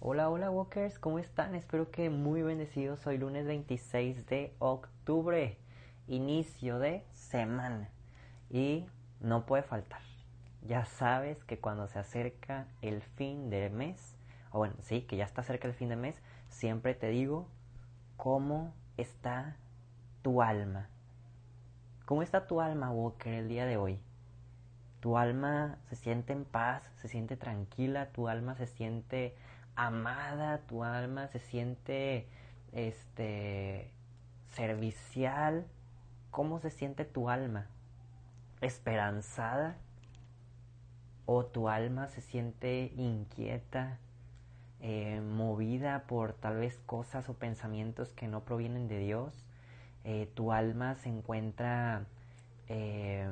Hola, hola Walkers, ¿cómo están? Espero que muy bendecidos. Hoy lunes 26 de octubre, inicio de semana. Y no puede faltar. Ya sabes que cuando se acerca el fin del mes, o bueno, sí, que ya está cerca el fin de mes, siempre te digo cómo está tu alma. ¿Cómo está tu alma, Walker, el día de hoy? Tu alma se siente en paz, se siente tranquila, tu alma se siente amada, tu alma se siente este servicial. ¿Cómo se siente tu alma? ¿Esperanzada? ¿O tu alma se siente inquieta, eh, movida por tal vez cosas o pensamientos que no provienen de Dios? Eh, ¿Tu alma se encuentra eh,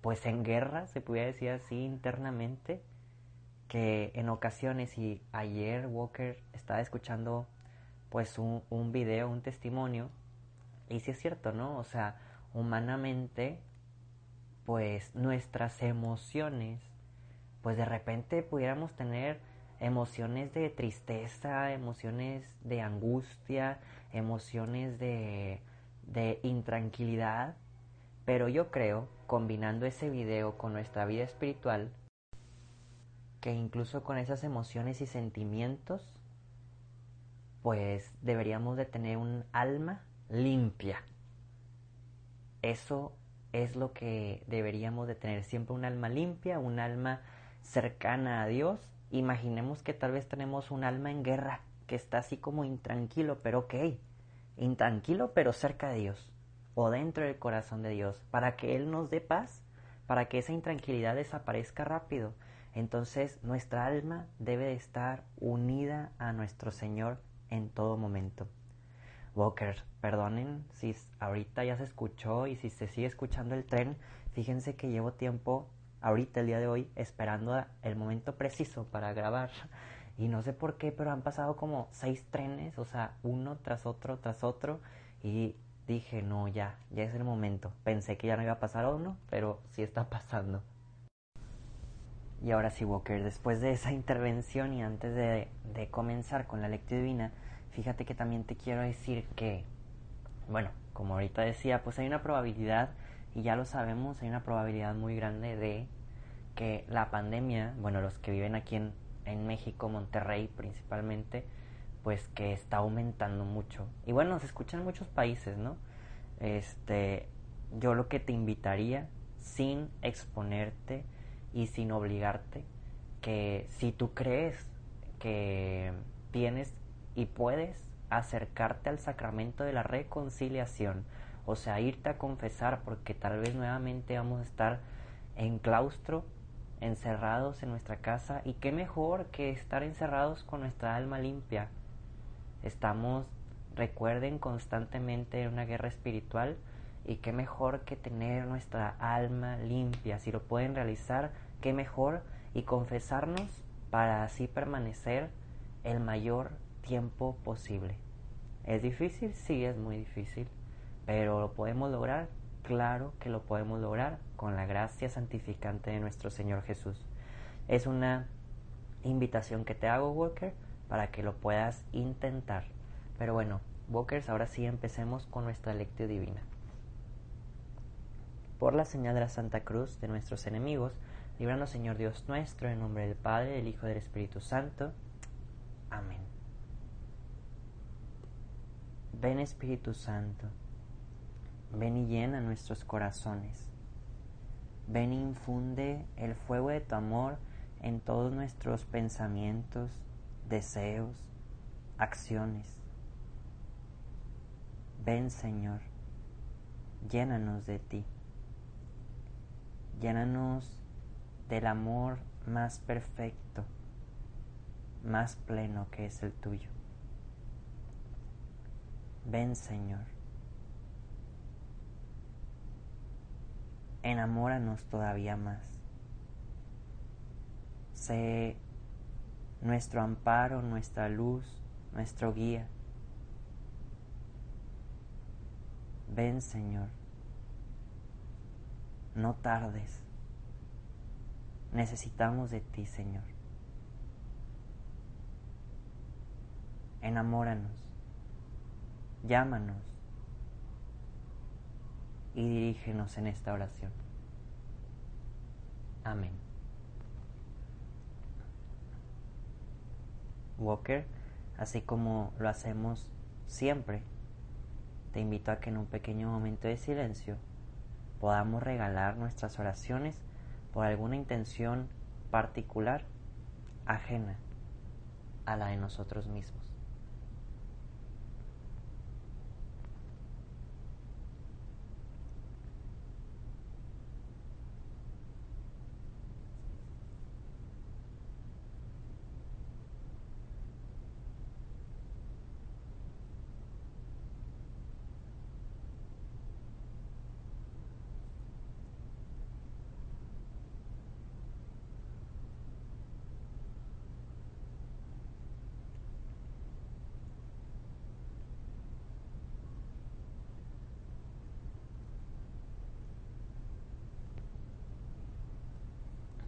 pues en guerra, se pudiera decir así, internamente? Que en ocasiones y ayer Walker estaba escuchando pues un, video, un testimonio y sí es cierto, ¿no? O sea, humanamente pues nuestras emociones pues de repente pudiéramos tener emociones de tristeza, emociones de angustia, emociones de, de intranquilidad, pero yo creo, combinando ese video con nuestra vida espiritual, que incluso con esas emociones y sentimientos, pues deberíamos de tener un alma limpia. Eso es lo que deberíamos de tener, siempre un alma limpia, un alma cercana a Dios. Imaginemos que tal vez tenemos un alma en guerra, que está así como intranquilo, pero ok, intranquilo pero cerca de Dios, o dentro del corazón de Dios, para que Él nos dé paz, para que esa intranquilidad desaparezca rápido entonces nuestra alma debe de estar unida a nuestro Señor en todo momento. Walker, perdonen si ahorita ya se escuchó y si se sigue escuchando el tren, fíjense que llevo tiempo ahorita el día de hoy esperando el momento preciso para grabar y no sé por qué, pero han pasado como seis trenes, o sea, uno tras otro, tras otro y dije, no, ya, ya es el momento. Pensé que ya no iba a pasar uno, pero sí está pasando. Y ahora sí, Walker, después de esa intervención y antes de, comenzar con la lectura divina, fíjate que también te quiero decir que, bueno, como ahorita decía, pues hay una probabilidad, y ya lo sabemos, hay una probabilidad muy grande de que la pandemia, bueno, los que viven aquí en, en México, Monterrey principalmente, pues que está aumentando mucho. Y bueno, se escucha en muchos países, ¿no? Este, yo lo que te invitaría, sin exponerte, y sin obligarte, que si tú crees que tienes y puedes acercarte al sacramento de la reconciliación, o sea, irte a confesar porque tal vez nuevamente vamos a estar en claustro, encerrados en nuestra casa, y qué mejor que estar encerrados con nuestra alma limpia. Estamos, recuerden, constantemente en una guerra espiritual, y qué mejor que tener nuestra alma limpia. Si lo pueden realizar, qué mejor y confesarnos para así permanecer el mayor tiempo posible. ¿Es difícil? Sí, es muy difícil. Pero ¿lo podemos lograr? Claro que lo podemos lograr con la gracia santificante de nuestro Señor Jesús. Es una invitación que te hago, Walker, para que lo puedas intentar. Pero bueno, Walkers, ahora sí empecemos con nuestra lectura divina por la señal de la Santa Cruz de nuestros enemigos, líbranos Señor Dios nuestro, en nombre del Padre, del Hijo y del Espíritu Santo. Amén. Ven Espíritu Santo, ven y llena nuestros corazones. Ven y infunde el fuego de tu amor en todos nuestros pensamientos, deseos, acciones. Ven Señor, llénanos de ti. Llénanos del amor más perfecto, más pleno que es el tuyo. Ven Señor. Enamóranos todavía más. Sé nuestro amparo, nuestra luz, nuestro guía. Ven Señor, no tardes. Necesitamos de ti, Señor. Enamóranos, llámanos y dirígenos en esta oración. Amén. Walker, así como lo hacemos siempre, te invito a que en un pequeño momento de silencio podamos regalar nuestras oraciones por alguna intención particular ajena a la de nosotros mismos.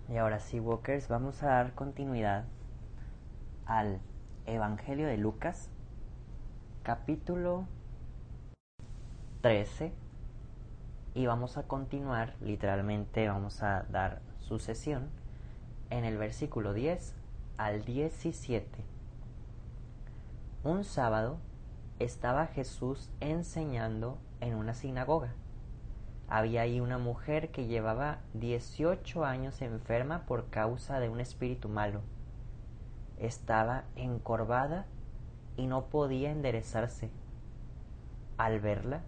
Y ahora sí, Walkers, vamos a dar continuidad al Evangelio de Lucas, capítulo 13. Y vamos a continuar, literalmente vamos a dar sucesión en el versículo 10 al 17. Un sábado estaba Jesús enseñando en una sinagoga había ahí una mujer que llevaba 18 años enferma por causa de un espíritu malo. Estaba encorvada y no podía enderezarse. Al verla,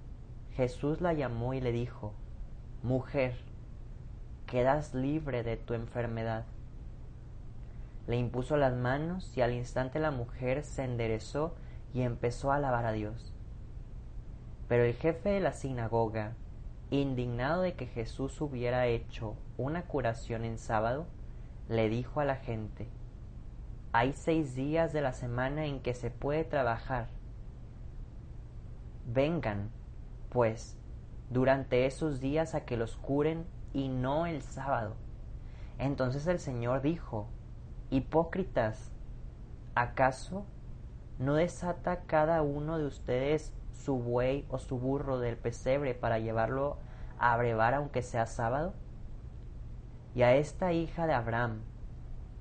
Jesús la llamó y le dijo, Mujer, quedas libre de tu enfermedad. Le impuso las manos y al instante la mujer se enderezó y empezó a alabar a Dios. Pero el jefe de la sinagoga, indignado de que Jesús hubiera hecho una curación en sábado, le dijo a la gente, hay seis días de la semana en que se puede trabajar. Vengan, pues, durante esos días a que los curen y no el sábado. Entonces el Señor dijo, Hipócritas, ¿acaso no desata cada uno de ustedes su buey o su burro del pesebre para llevarlo a brevar aunque sea sábado? Y a esta hija de Abraham,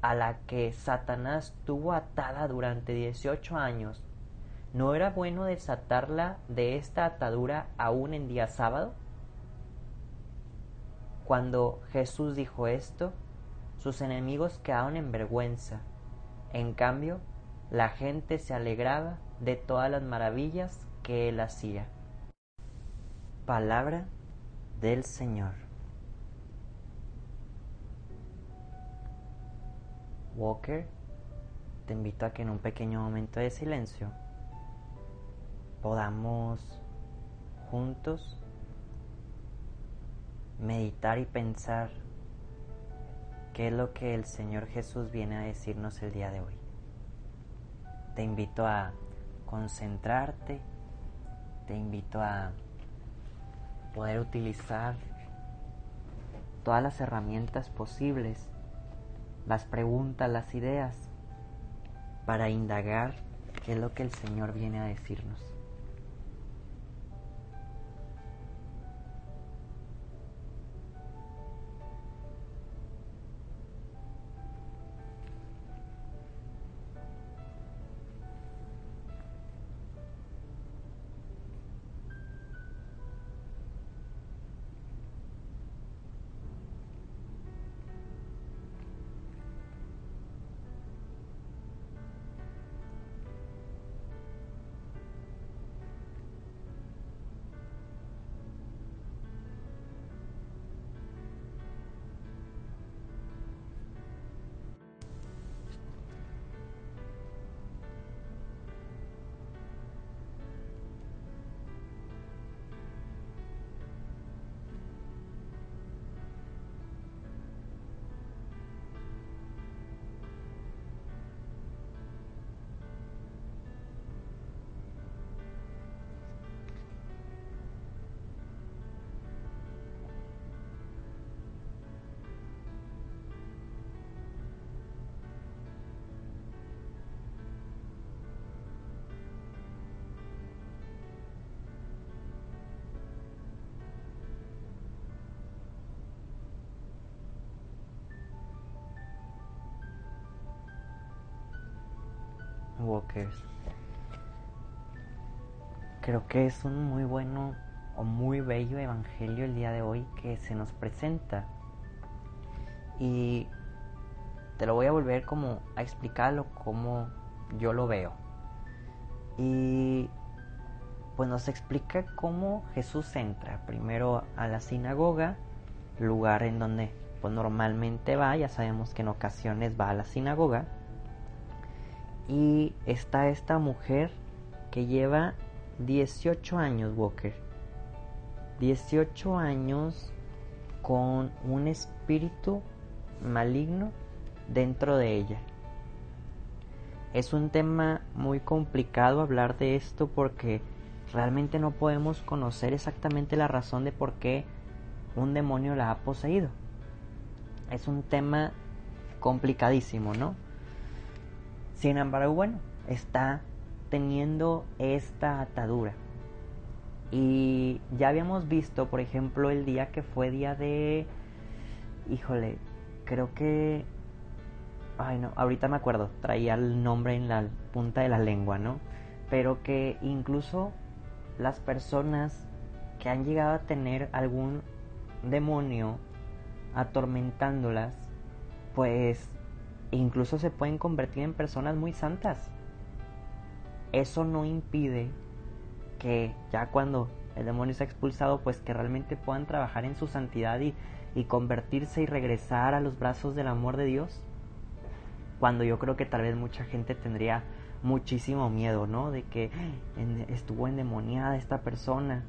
a la que Satanás tuvo atada durante dieciocho años, ¿no era bueno desatarla de esta atadura aún en día sábado? Cuando Jesús dijo esto, sus enemigos quedaron en vergüenza. En cambio, la gente se alegraba de todas las maravillas que él hacía. Palabra del Señor. Walker, te invito a que en un pequeño momento de silencio podamos juntos meditar y pensar qué es lo que el Señor Jesús viene a decirnos el día de hoy. Te invito a concentrarte te invito a poder utilizar todas las herramientas posibles, las preguntas, las ideas, para indagar qué es lo que el Señor viene a decirnos. Creo que es un muy bueno o muy bello evangelio el día de hoy que se nos presenta. Y te lo voy a volver como a explicarlo como yo lo veo. Y pues nos explica cómo Jesús entra primero a la sinagoga, lugar en donde pues normalmente va, ya sabemos que en ocasiones va a la sinagoga, y está esta mujer que lleva 18 años, Walker. 18 años con un espíritu maligno dentro de ella. Es un tema muy complicado hablar de esto porque realmente no podemos conocer exactamente la razón de por qué un demonio la ha poseído. Es un tema complicadísimo, ¿no? Sin embargo, bueno, está teniendo esta atadura. Y ya habíamos visto, por ejemplo, el día que fue día de... Híjole, creo que... Ay, no, ahorita me acuerdo, traía el nombre en la punta de la lengua, ¿no? Pero que incluso las personas que han llegado a tener algún demonio atormentándolas, pues incluso se pueden convertir en personas muy santas. Eso no impide que ya cuando el demonio se ha expulsado, pues que realmente puedan trabajar en su santidad y, y convertirse y regresar a los brazos del amor de Dios. Cuando yo creo que tal vez mucha gente tendría muchísimo miedo, ¿no? De que estuvo endemoniada esta persona.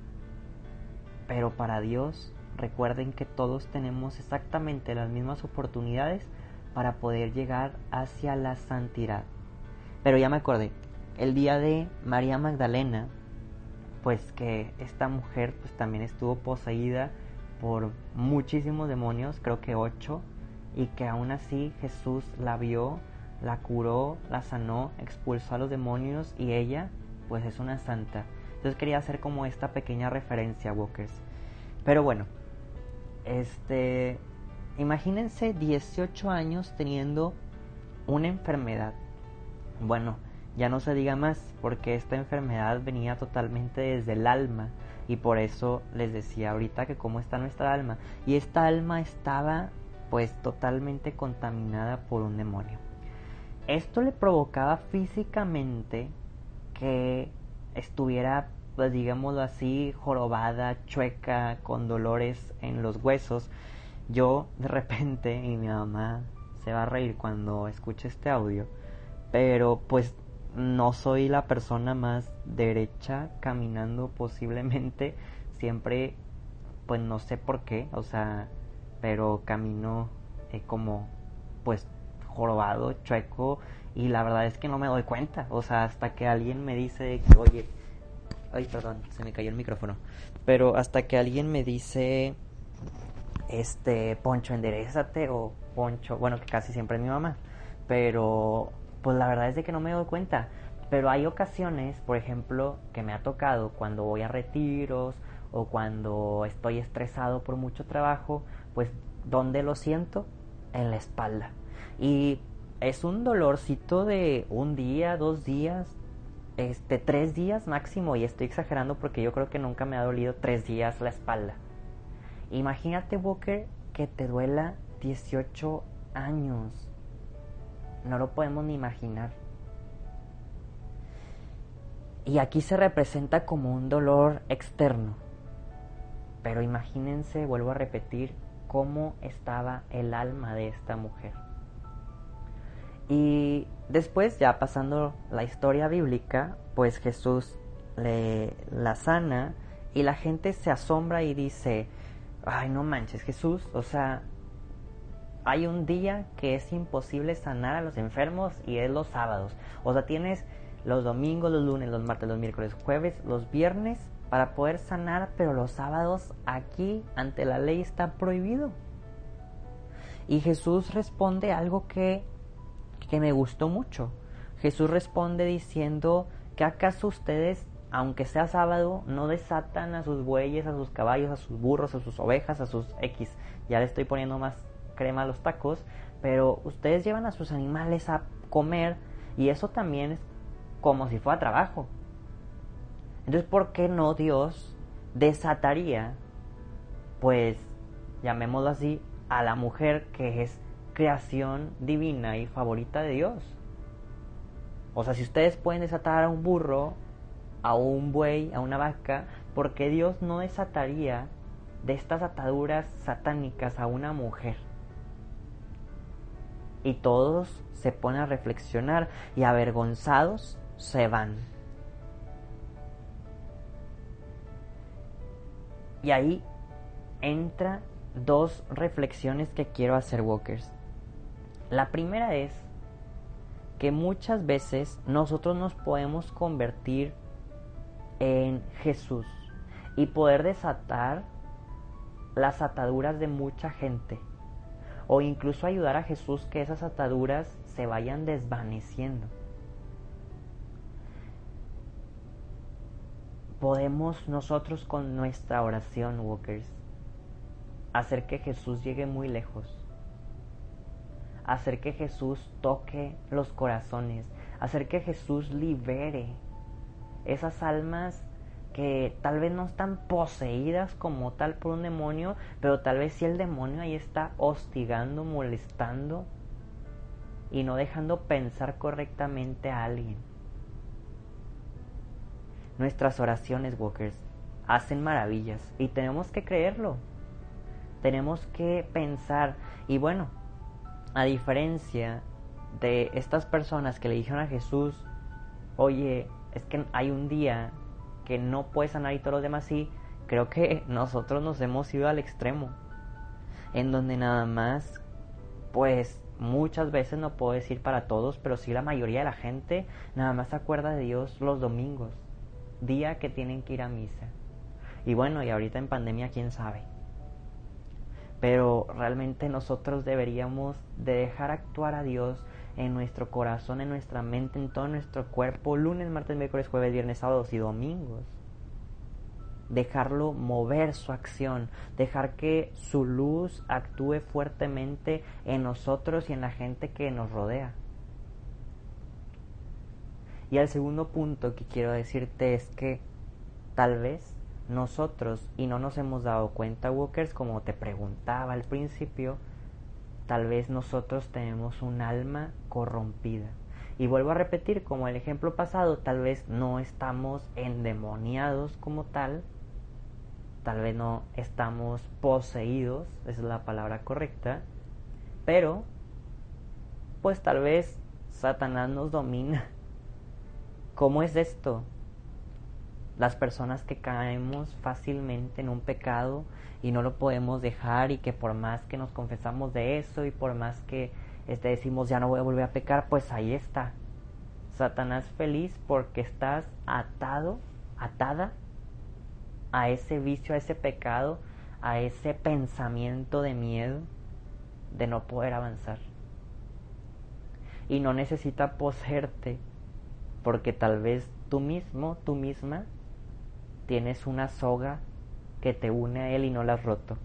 Pero para Dios, recuerden que todos tenemos exactamente las mismas oportunidades para poder llegar hacia la santidad. Pero ya me acordé, el día de María Magdalena, pues que esta mujer pues también estuvo poseída por muchísimos demonios, creo que ocho, y que aún así Jesús la vio la curó, la sanó, expulsó a los demonios y ella pues es una santa. Entonces quería hacer como esta pequeña referencia, Walkers. Pero bueno, este, imagínense 18 años teniendo una enfermedad. Bueno, ya no se diga más, porque esta enfermedad venía totalmente desde el alma. Y por eso les decía ahorita que cómo está nuestra alma. Y esta alma estaba pues totalmente contaminada por un demonio. Esto le provocaba físicamente que estuviera, pues digámoslo así, jorobada, chueca, con dolores en los huesos. Yo de repente, y mi mamá se va a reír cuando escuche este audio, pero pues no soy la persona más derecha caminando posiblemente, siempre, pues no sé por qué, o sea, pero camino eh, como pues jorobado, chueco, y la verdad es que no me doy cuenta. O sea, hasta que alguien me dice oye, ay, perdón, se me cayó el micrófono. Pero hasta que alguien me dice, este, Poncho, enderezate, o Poncho, bueno, que casi siempre es mi mamá. Pero, pues la verdad es de que no me doy cuenta. Pero hay ocasiones, por ejemplo, que me ha tocado cuando voy a retiros o cuando estoy estresado por mucho trabajo, pues, ¿dónde lo siento? En la espalda. Y es un dolorcito de un día, dos días, este, tres días máximo. Y estoy exagerando porque yo creo que nunca me ha dolido tres días la espalda. Imagínate, Walker, que te duela 18 años. No lo podemos ni imaginar. Y aquí se representa como un dolor externo. Pero imagínense, vuelvo a repetir, cómo estaba el alma de esta mujer. Y después, ya pasando la historia bíblica, pues Jesús le la sana y la gente se asombra y dice, ay no manches Jesús, o sea, hay un día que es imposible sanar a los enfermos y es los sábados. O sea, tienes los domingos, los lunes, los martes, los miércoles, jueves, los viernes para poder sanar, pero los sábados aquí ante la ley está prohibido. Y Jesús responde algo que que me gustó mucho. Jesús responde diciendo que acaso ustedes, aunque sea sábado, no desatan a sus bueyes, a sus caballos, a sus burros, a sus ovejas, a sus X. Ya le estoy poniendo más crema a los tacos, pero ustedes llevan a sus animales a comer y eso también como si fuera trabajo. Entonces, ¿por qué no Dios desataría, pues, llamémoslo así, a la mujer que es creación divina y favorita de Dios? O sea, si ustedes pueden desatar a un burro, a un buey, a una vaca, ¿por qué Dios no desataría de estas ataduras satánicas a una mujer? Y todos se ponen a reflexionar y avergonzados se van. Y ahí entra dos reflexiones que quiero hacer, Walkers. La primera es que muchas veces nosotros nos podemos convertir en Jesús y poder desatar las ataduras de mucha gente o incluso ayudar a Jesús que esas ataduras se vayan desvaneciendo. Podemos nosotros con nuestra oración, Walkers, hacer que Jesús llegue muy lejos, hacer que Jesús toque los corazones, hacer que Jesús libere esas almas que tal vez no están poseídas como tal por un demonio, pero tal vez si el demonio ahí está hostigando, molestando y no dejando pensar correctamente a alguien. Nuestras oraciones, Walkers, hacen maravillas y tenemos que creerlo. Tenemos que pensar y bueno, a diferencia de estas personas que le dijeron a Jesús, oye, es que hay un día que no puedes sanar y todos los demás sí, creo que nosotros nos hemos ido al extremo, en donde nada más, pues muchas veces no puedo decir para todos, pero sí la mayoría de la gente nada más se acuerda de Dios los domingos, día que tienen que ir a misa. Y bueno, y ahorita en pandemia, quién sabe. Pero realmente nosotros deberíamos de dejar actuar a Dios en nuestro corazón, en nuestra mente, en todo nuestro cuerpo, lunes, martes, miércoles, jueves, viernes, sábados y domingos. Dejarlo mover su acción, dejar que su luz actúe fuertemente en nosotros y en la gente que nos rodea. Y el segundo punto que quiero decirte es que tal vez nosotros, y no nos hemos dado cuenta, Walkers, como te preguntaba al principio, tal vez nosotros tenemos un alma corrompida. Y vuelvo a repetir, como el ejemplo pasado, tal vez no estamos endemoniados como tal, tal vez no estamos poseídos, es la palabra correcta, pero pues tal vez Satanás nos domina. ¿Cómo es esto? las personas que caemos fácilmente en un pecado y no lo podemos dejar y que por más que nos confesamos de eso y por más que este, decimos ya no voy a volver a pecar, pues ahí está. Satanás feliz porque estás atado, atada a ese vicio, a ese pecado, a ese pensamiento de miedo de no poder avanzar. Y no necesita poseerte porque tal vez tú mismo, tú misma, tienes una soga que te une a Él y no la has roto.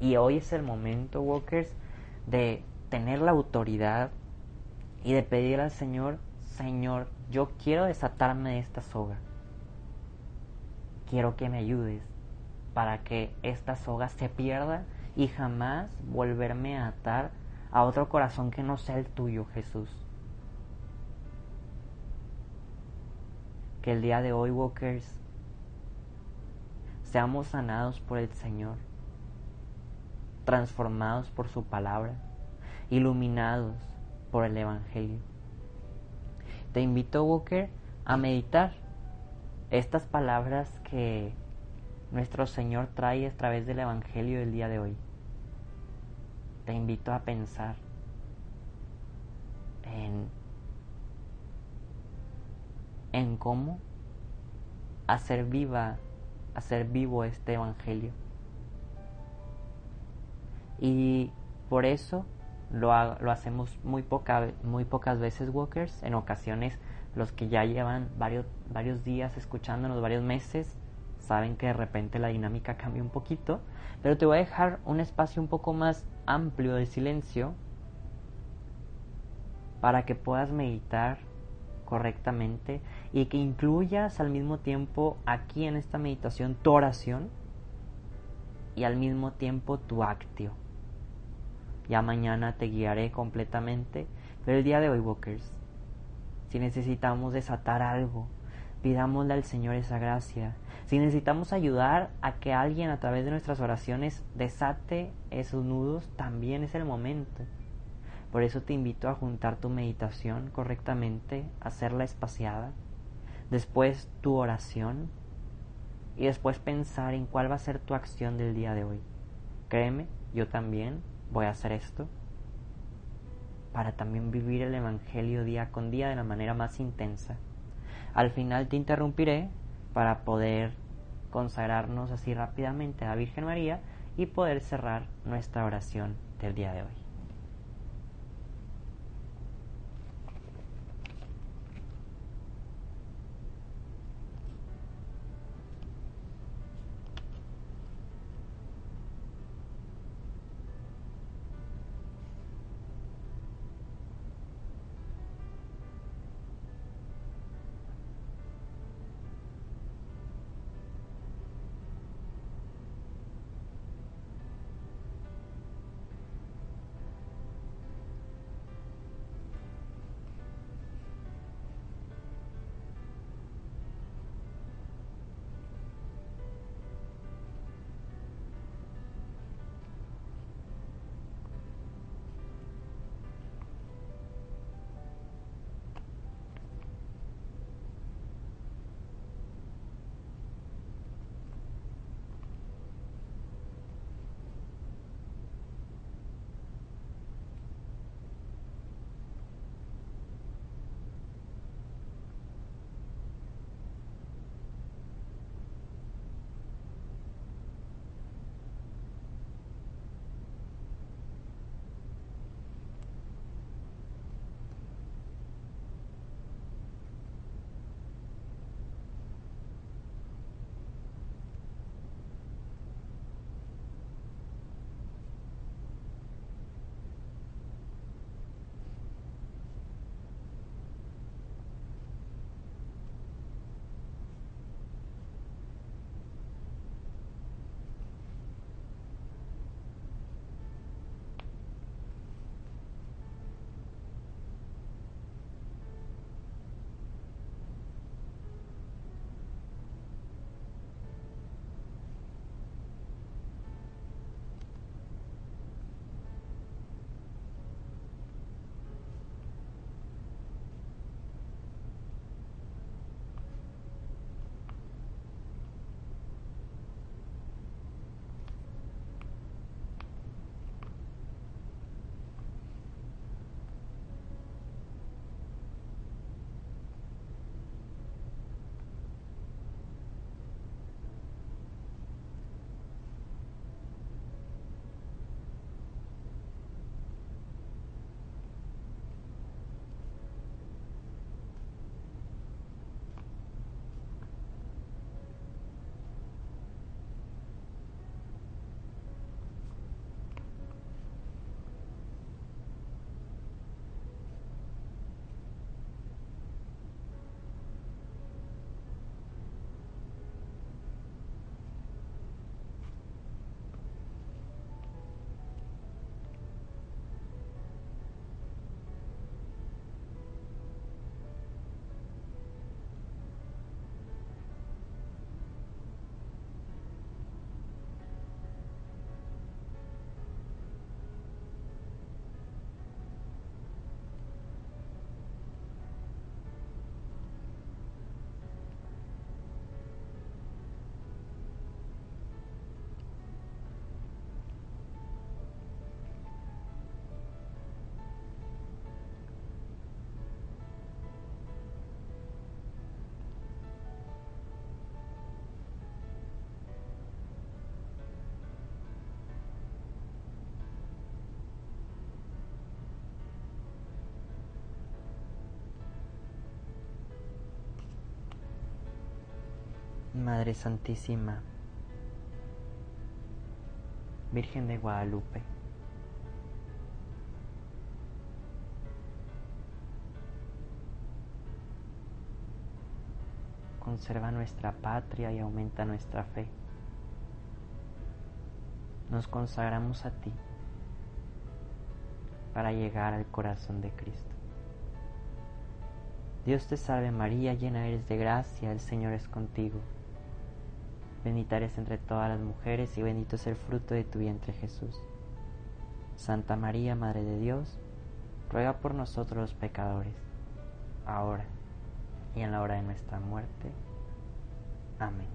Y hoy es el momento, Walkers, de tener la autoridad y de pedir al Señor, Señor, yo quiero desatarme de esta soga. Quiero que me ayudes para que esta soga se pierda y jamás volverme a atar a otro corazón que no sea el tuyo, Jesús. Que el día de hoy, Walkers, Seamos sanados por el Señor, transformados por su palabra, iluminados por el Evangelio. Te invito, Walker, a meditar estas palabras que nuestro Señor trae a través del Evangelio del día de hoy. Te invito a pensar en, en cómo hacer viva hacer vivo este Evangelio. Y por eso lo, hacemos muy, poca, muy pocas veces, Walkers. En ocasiones, los que ya llevan varios, varios días escuchándonos, varios meses, saben que de repente la dinámica cambia un poquito. Pero te voy a dejar un espacio un poco más amplio de silencio para que puedas meditar correctamente y que incluyas al mismo tiempo aquí en esta meditación tu oración y al mismo tiempo tu actio. Ya mañana te guiaré completamente, pero el día de hoy, Walkers, si necesitamos desatar algo, pidámosle al Señor esa gracia. Si necesitamos ayudar a que alguien a través de nuestras oraciones desate esos nudos, también es el momento. Por eso te invito a juntar tu meditación correctamente, hacerla espaciada, después tu oración y después pensar en cuál va a ser tu acción del día de hoy. Créeme, yo también voy a hacer esto para también vivir el Evangelio día con día de la manera más intensa. Al final te interrumpiré para poder consagrarnos así rápidamente a la Virgen María y poder cerrar nuestra oración del día de hoy. Madre Santísima, Virgen de Guadalupe, conserva nuestra patria y aumenta nuestra fe. Nos consagramos a ti para llegar al corazón de Cristo. Dios te salve María, llena eres de gracia, el Señor es contigo. Bendita eres entre todas las mujeres y bendito es el fruto de tu vientre Jesús. Santa María, Madre de Dios, ruega por nosotros los pecadores, ahora y en la hora de nuestra muerte. Amén.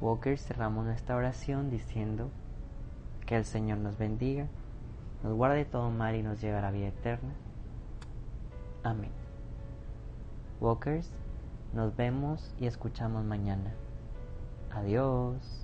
Walker, cerramos nuestra oración diciendo que el Señor nos bendiga, nos guarde todo mal y nos lleve a la vida eterna. Amén. Walkers, nos vemos y escuchamos mañana. Adiós.